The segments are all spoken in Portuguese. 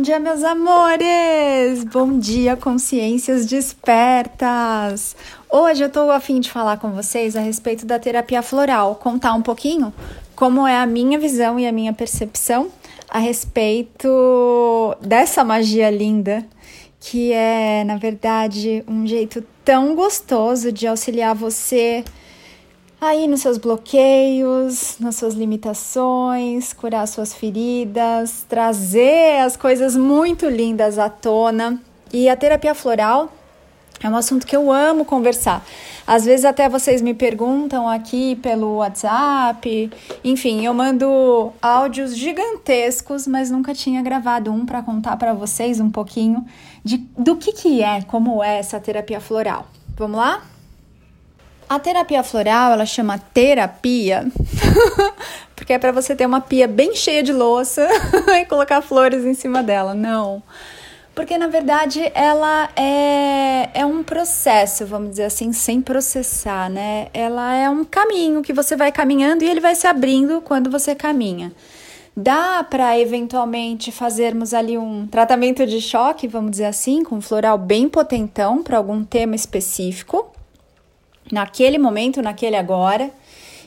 Bom dia, meus amores! Bom dia, consciências despertas! Hoje eu estou a fim de falar com vocês a respeito da terapia floral, contar um pouquinho como é a minha visão e a minha percepção a respeito dessa magia linda, que é, na verdade, um jeito tão gostoso de auxiliar você aí nos seus bloqueios, nas suas limitações, curar suas feridas, trazer as coisas muito lindas à tona. E a terapia floral é um assunto que eu amo conversar. Às vezes até vocês me perguntam aqui pelo WhatsApp. Enfim, eu mando áudios gigantescos, mas nunca tinha gravado um para contar para vocês um pouquinho de, do que, que é, como é essa terapia floral. Vamos lá? A terapia floral, ela chama terapia, porque é para você ter uma pia bem cheia de louça e colocar flores em cima dela. Não. Porque na verdade ela é, é um processo, vamos dizer assim, sem processar, né? Ela é um caminho que você vai caminhando e ele vai se abrindo quando você caminha. Dá para eventualmente fazermos ali um tratamento de choque, vamos dizer assim, com floral bem potentão para algum tema específico naquele momento, naquele agora.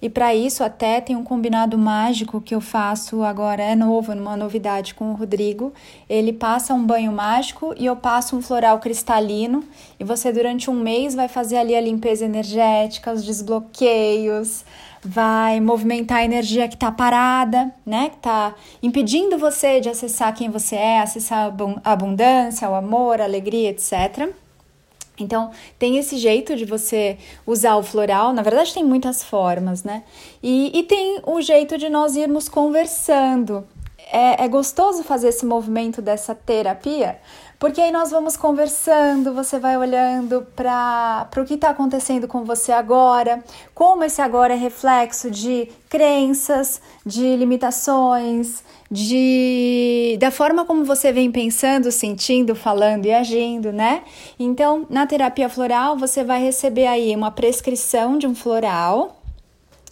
E para isso até tem um combinado mágico que eu faço agora, é novo, numa novidade com o Rodrigo. Ele passa um banho mágico e eu passo um floral cristalino. E você durante um mês vai fazer ali a limpeza energética, os desbloqueios, vai movimentar a energia que está parada, né? Que está impedindo você de acessar quem você é, acessar a abundância, o amor, a alegria, etc. Então, tem esse jeito de você usar o floral, na verdade, tem muitas formas, né? E, e tem o jeito de nós irmos conversando. É, é gostoso fazer esse movimento dessa terapia, porque aí nós vamos conversando, você vai olhando para o que está acontecendo com você agora, como esse agora é reflexo de crenças, de limitações, de da forma como você vem pensando, sentindo, falando e agindo, né? Então, na terapia floral, você vai receber aí uma prescrição de um floral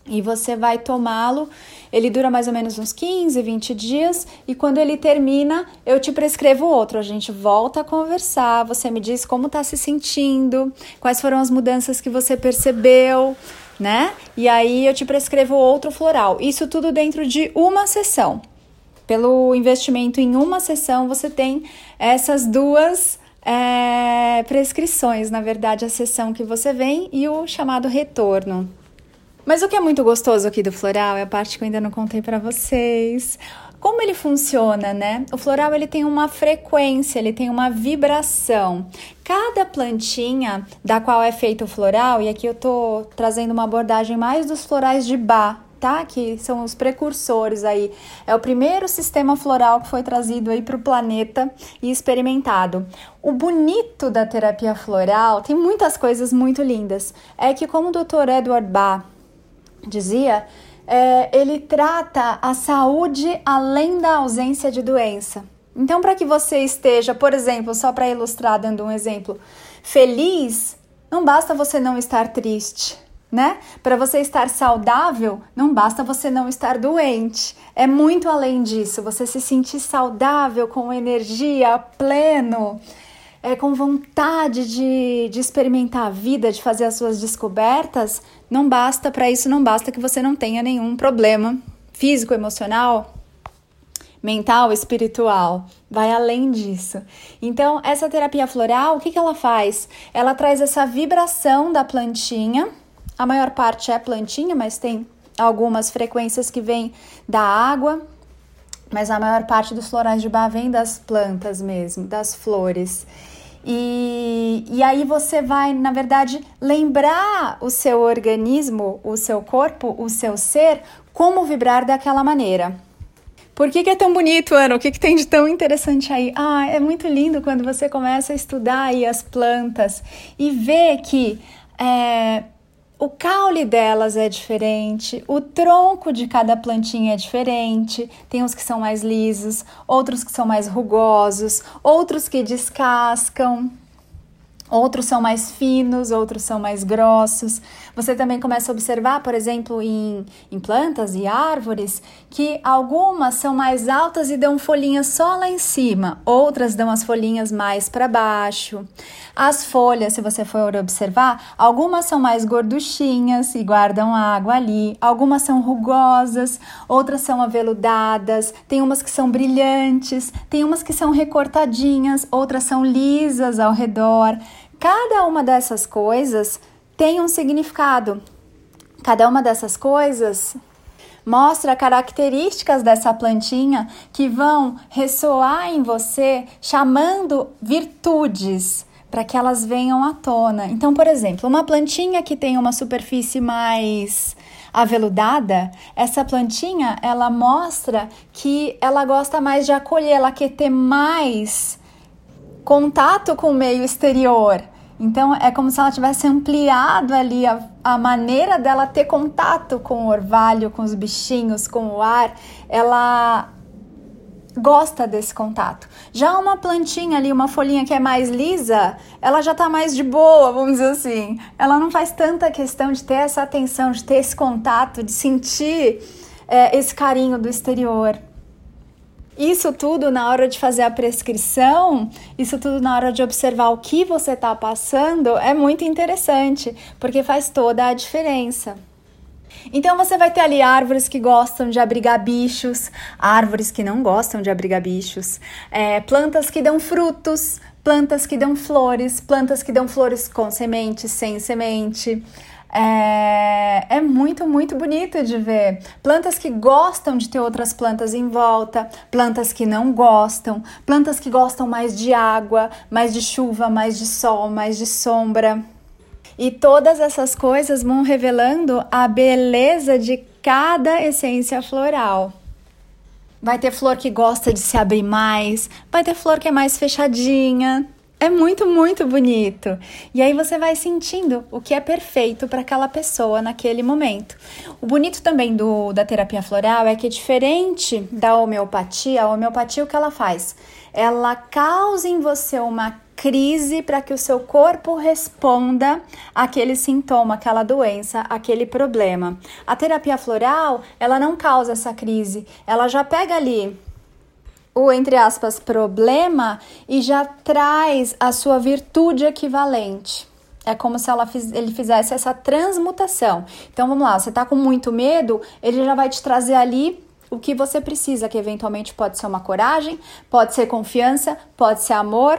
e você vai tomá-lo. Ele dura mais ou menos uns 15, 20 dias e quando ele termina, eu te prescrevo outro. A gente volta a conversar, você me diz como está se sentindo, quais foram as mudanças que você percebeu, né? E aí eu te prescrevo outro floral. Isso tudo dentro de uma sessão. Pelo investimento em uma sessão, você tem essas duas é, prescrições, na verdade, a sessão que você vem e o chamado retorno. Mas o que é muito gostoso aqui do floral é a parte que eu ainda não contei para vocês. Como ele funciona, né? O floral ele tem uma frequência, ele tem uma vibração. Cada plantinha da qual é feito o floral, e aqui eu tô trazendo uma abordagem mais dos florais de Bach, tá? Que são os precursores aí. É o primeiro sistema floral que foi trazido aí para o planeta e experimentado. O bonito da terapia floral tem muitas coisas muito lindas. É que como o Dr. Edward Bach dizia, é, ele trata a saúde além da ausência de doença. Então, para que você esteja, por exemplo, só para ilustrar, dando um exemplo, feliz, não basta você não estar triste, né? Para você estar saudável, não basta você não estar doente. É muito além disso. Você se sentir saudável, com energia, pleno é, com vontade de, de experimentar a vida, de fazer as suas descobertas, não basta, para isso não basta que você não tenha nenhum problema físico, emocional, mental, espiritual. Vai além disso. Então, essa terapia floral, o que, que ela faz? Ela traz essa vibração da plantinha. A maior parte é plantinha, mas tem algumas frequências que vêm da água, mas a maior parte dos florais de bar vem das plantas mesmo, das flores. E, e aí você vai, na verdade, lembrar o seu organismo, o seu corpo, o seu ser, como vibrar daquela maneira. Por que, que é tão bonito, Ana? O que, que tem de tão interessante aí? Ah, é muito lindo quando você começa a estudar aí as plantas e vê que é, o caule delas é diferente, o tronco de cada plantinha é diferente. Tem uns que são mais lisos, outros que são mais rugosos, outros que descascam. Outros são mais finos, outros são mais grossos. Você também começa a observar, por exemplo, em, em plantas e árvores, que algumas são mais altas e dão folhinhas só lá em cima, outras dão as folhinhas mais para baixo. As folhas, se você for observar, algumas são mais gorduchinhas e guardam água ali, algumas são rugosas, outras são aveludadas, tem umas que são brilhantes, tem umas que são recortadinhas, outras são lisas ao redor. Cada uma dessas coisas tem um significado. Cada uma dessas coisas mostra características dessa plantinha que vão ressoar em você, chamando virtudes para que elas venham à tona. Então, por exemplo, uma plantinha que tem uma superfície mais aveludada, essa plantinha ela mostra que ela gosta mais de acolher, ela quer ter mais contato com o meio exterior. Então é como se ela tivesse ampliado ali a, a maneira dela ter contato com o orvalho, com os bichinhos, com o ar. Ela gosta desse contato. Já uma plantinha ali, uma folhinha que é mais lisa, ela já tá mais de boa, vamos dizer assim. Ela não faz tanta questão de ter essa atenção, de ter esse contato, de sentir é, esse carinho do exterior. Isso tudo na hora de fazer a prescrição, isso tudo na hora de observar o que você está passando é muito interessante, porque faz toda a diferença. Então você vai ter ali árvores que gostam de abrigar bichos, árvores que não gostam de abrigar bichos, é, plantas que dão frutos, plantas que dão flores, plantas que dão flores com semente, sem semente. É, é, muito, muito bonito de ver. Plantas que gostam de ter outras plantas em volta, plantas que não gostam, plantas que gostam mais de água, mais de chuva, mais de sol, mais de sombra. E todas essas coisas vão revelando a beleza de cada essência floral. Vai ter flor que gosta de se abrir mais, vai ter flor que é mais fechadinha. É muito, muito bonito. E aí você vai sentindo o que é perfeito para aquela pessoa naquele momento. O bonito também do, da terapia floral é que, diferente da homeopatia, a homeopatia o que ela faz? Ela causa em você uma crise para que o seu corpo responda àquele sintoma, aquela doença, aquele problema. A terapia floral, ela não causa essa crise, ela já pega ali o entre aspas problema e já traz a sua virtude equivalente. É como se ela fiz, ele fizesse essa transmutação. Então vamos lá, você está com muito medo, ele já vai te trazer ali o que você precisa, que eventualmente pode ser uma coragem, pode ser confiança, pode ser amor,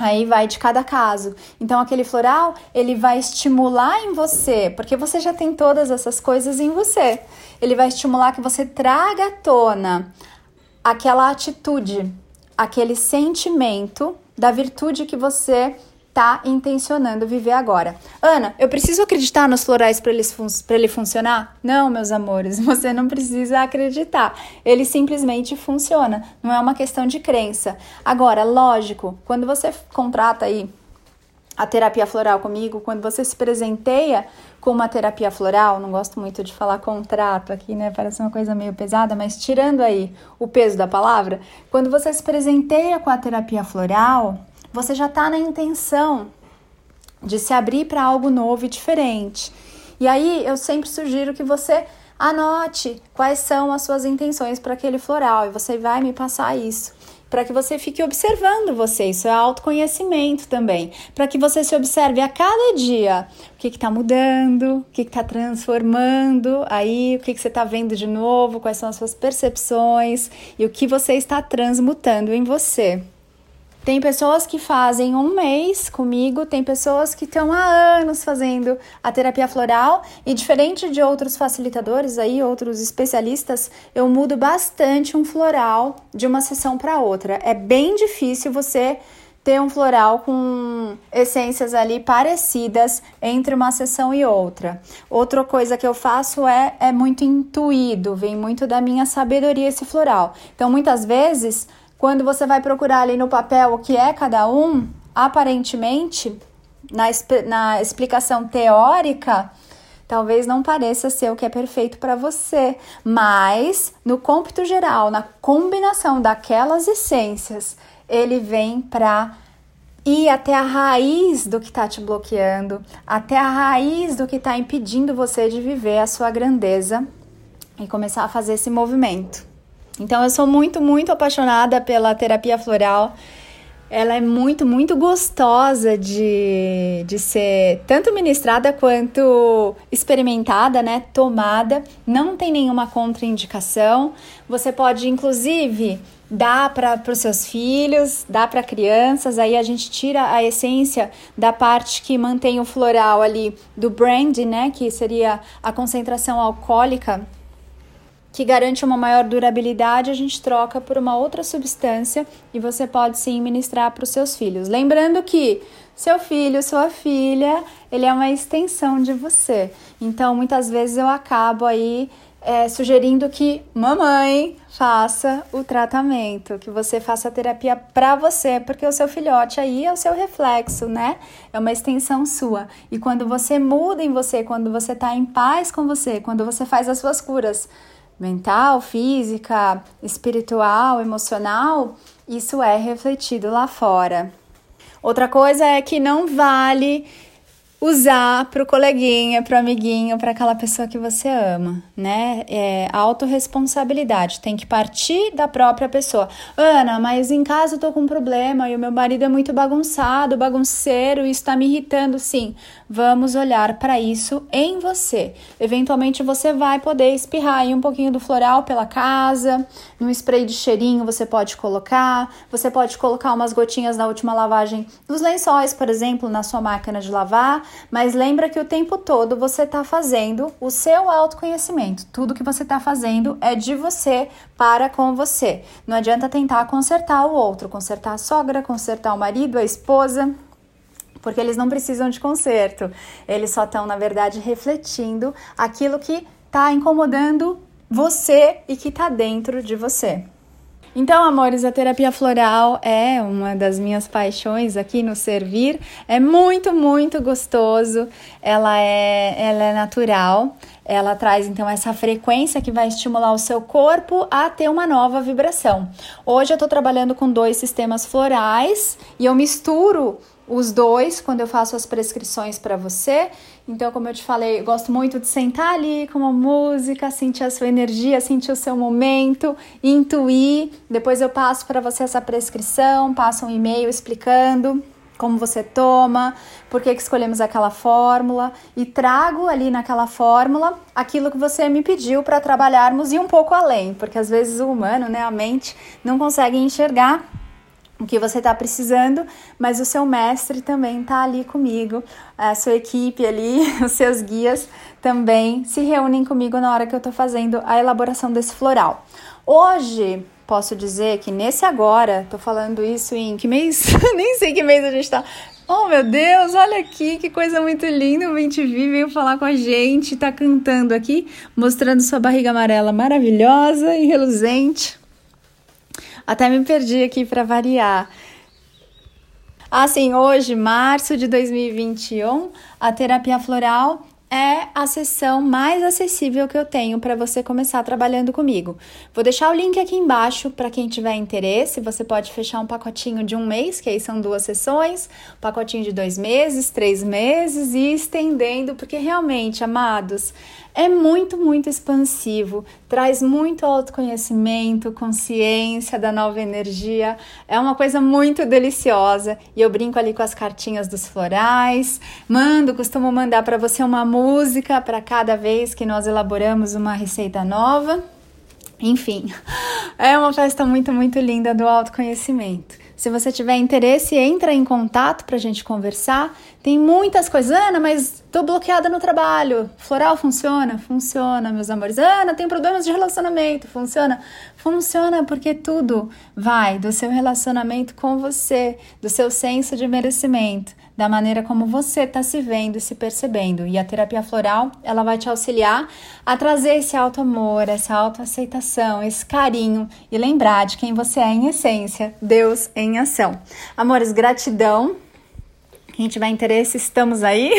Aí vai de cada caso. Então aquele floral, ele vai estimular em você, porque você já tem todas essas coisas em você. Ele vai estimular que você traga à tona aquela atitude, aquele sentimento da virtude que você tá intencionando viver agora. Ana, eu preciso acreditar nos florais para ele, ele funcionar? Não, meus amores, você não precisa acreditar. Ele simplesmente funciona. Não é uma questão de crença. Agora, lógico, quando você contrata aí a terapia floral comigo, quando você se presenteia com uma terapia floral, não gosto muito de falar contrato aqui, né? Parece uma coisa meio pesada, mas tirando aí o peso da palavra, quando você se presenteia com a terapia floral, você já está na intenção de se abrir para algo novo e diferente. E aí eu sempre sugiro que você anote quais são as suas intenções para aquele floral e você vai me passar isso. Para que você fique observando você, isso é autoconhecimento também. Para que você se observe a cada dia. O que está mudando, o que está transformando, aí o que, que você está vendo de novo, quais são as suas percepções? E o que você está transmutando em você. Tem pessoas que fazem um mês comigo, tem pessoas que estão há anos fazendo a terapia floral e diferente de outros facilitadores aí, outros especialistas, eu mudo bastante um floral de uma sessão para outra. É bem difícil você ter um floral com essências ali parecidas entre uma sessão e outra. Outra coisa que eu faço é, é muito intuído, vem muito da minha sabedoria esse floral. Então, muitas vezes quando você vai procurar ali no papel o que é cada um, aparentemente, na, na explicação teórica, talvez não pareça ser o que é perfeito para você, mas no cômpito geral, na combinação daquelas essências, ele vem para ir até a raiz do que está te bloqueando, até a raiz do que está impedindo você de viver a sua grandeza e começar a fazer esse movimento. Então eu sou muito, muito apaixonada pela terapia floral. Ela é muito, muito gostosa de, de ser tanto ministrada quanto experimentada, né? Tomada. Não tem nenhuma contraindicação. Você pode, inclusive, dá para os seus filhos, dá para crianças, aí a gente tira a essência da parte que mantém o floral ali do brandy, né, que seria a concentração alcoólica, que garante uma maior durabilidade, a gente troca por uma outra substância e você pode sim ministrar para os seus filhos. Lembrando que seu filho, sua filha, ele é uma extensão de você. Então, muitas vezes eu acabo aí é, sugerindo que mamãe faça o tratamento, que você faça a terapia para você, porque o seu filhote aí é o seu reflexo, né? É uma extensão sua. E quando você muda em você, quando você está em paz com você, quando você faz as suas curas mental, física, espiritual, emocional, isso é refletido lá fora. Outra coisa é que não vale usar para o coleguinha, para o amiguinho, para aquela pessoa que você ama, né? É autorresponsabilidade, tem que partir da própria pessoa. Ana, mas em casa eu tô com um problema e o meu marido é muito bagunçado, bagunceiro, isso está me irritando. Sim, vamos olhar para isso em você. Eventualmente você vai poder espirrar aí um pouquinho do floral pela casa, num spray de cheirinho você pode colocar, você pode colocar umas gotinhas na última lavagem dos lençóis, por exemplo, na sua máquina de lavar mas lembra que o tempo todo você está fazendo o seu autoconhecimento. Tudo que você está fazendo é de você para com você. Não adianta tentar consertar o outro, consertar a sogra, consertar o marido, a esposa porque eles não precisam de conserto. Eles só estão, na verdade, refletindo aquilo que está incomodando você e que está dentro de você. Então, amores, a terapia floral é uma das minhas paixões aqui no servir. É muito, muito gostoso. Ela é, ela é natural. Ela traz então essa frequência que vai estimular o seu corpo a ter uma nova vibração. Hoje eu estou trabalhando com dois sistemas florais e eu misturo os dois quando eu faço as prescrições para você. Então, como eu te falei, eu gosto muito de sentar ali com uma música, sentir a sua energia, sentir o seu momento, intuir. Depois eu passo para você essa prescrição, passo um e-mail explicando como você toma, por que, que escolhemos aquela fórmula e trago ali naquela fórmula aquilo que você me pediu para trabalharmos e um pouco além, porque às vezes o humano, né, a mente, não consegue enxergar o que você está precisando, mas o seu mestre também está ali comigo, a sua equipe ali, os seus guias também se reúnem comigo na hora que eu estou fazendo a elaboração desse floral. Hoje, posso dizer que nesse agora, tô falando isso em que mês? Nem sei que mês a gente tá. Oh meu Deus, olha aqui, que coisa muito linda. O Vi veio falar com a gente, tá cantando aqui, mostrando sua barriga amarela maravilhosa e reluzente. Até me perdi aqui para variar. Assim, hoje, março de 2021, a terapia floral é a sessão mais acessível que eu tenho para você começar trabalhando comigo. Vou deixar o link aqui embaixo para quem tiver interesse. Você pode fechar um pacotinho de um mês, que aí são duas sessões, um pacotinho de dois meses, três meses e estendendo, porque realmente, amados, é muito, muito expansivo, traz muito autoconhecimento, consciência da nova energia, é uma coisa muito deliciosa. E eu brinco ali com as cartinhas dos florais, mando, costumo mandar para você uma música para cada vez que nós elaboramos uma receita nova. Enfim, é uma festa muito, muito linda do autoconhecimento. Se você tiver interesse, entra em contato para a gente conversar. Tem muitas coisas. Ana, mas tô bloqueada no trabalho. Floral funciona? Funciona, meus amores. Ana, tem problemas de relacionamento. Funciona? Funciona porque tudo vai do seu relacionamento com você, do seu senso de merecimento, da maneira como você está se vendo e se percebendo. E a terapia floral, ela vai te auxiliar a trazer esse alto amor, essa autoaceitação, esse carinho e lembrar de quem você é em essência, Deus em ação. Amores, gratidão quem tiver interesse, estamos aí.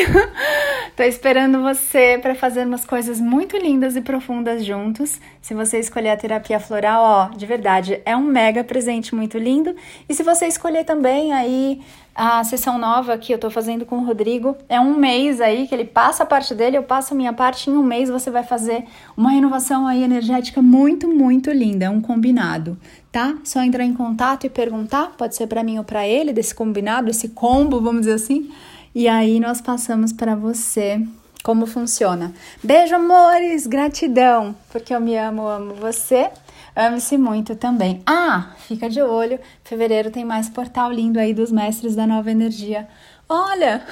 Tô esperando você para fazer umas coisas muito lindas e profundas juntos. Se você escolher a terapia floral, ó, de verdade, é um mega presente muito lindo. E se você escolher também aí a sessão nova que eu tô fazendo com o Rodrigo, é um mês aí que ele passa a parte dele, eu passo a minha parte. Em um mês você vai fazer uma renovação aí energética muito, muito linda. É um combinado, tá? Só entrar em contato e perguntar, pode ser para mim ou para ele, desse combinado, esse combo, vamos dizer assim. E aí nós passamos para você como funciona. Beijo, amores, gratidão, porque eu me amo, amo você. Ame-se muito também. Ah, fica de olho, fevereiro tem mais portal lindo aí dos mestres da nova energia. Olha,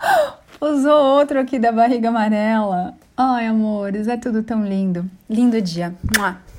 usou outro aqui da barriga amarela. Ai, amores, é tudo tão lindo. Lindo dia. Mua.